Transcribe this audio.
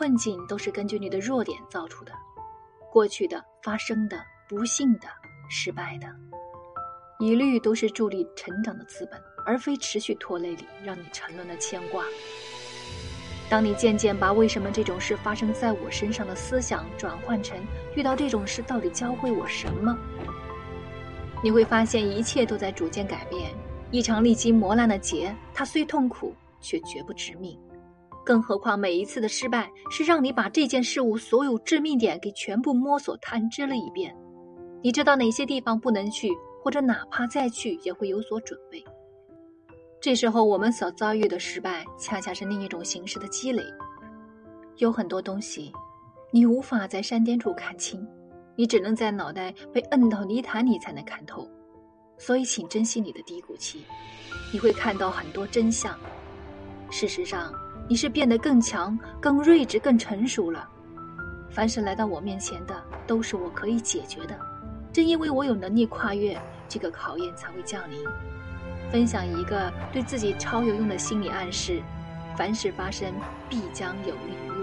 困境都是根据你的弱点造出的，过去的、发生的、不幸的、失败的，一律都是助力成长的资本，而非持续拖累你、让你沉沦的牵挂。当你渐渐把“为什么这种事发生在我身上”的思想转换成“遇到这种事到底教会我什么”，你会发现一切都在逐渐改变。一场历经磨难的劫，它虽痛苦，却绝不致命。更何况每一次的失败，是让你把这件事物所有致命点给全部摸索探知了一遍。你知道哪些地方不能去，或者哪怕再去，也会有所准备。这时候，我们所遭遇的失败，恰恰是另一种形式的积累。有很多东西，你无法在山巅处看清，你只能在脑袋被摁到泥潭里才能看透。所以，请珍惜你的低谷期，你会看到很多真相。事实上，你是变得更强、更睿智、更成熟了。凡是来到我面前的，都是我可以解决的。正因为我有能力跨越这个考验，才会降临。分享一个对自己超有用的心理暗示：凡事发生，必将有利于。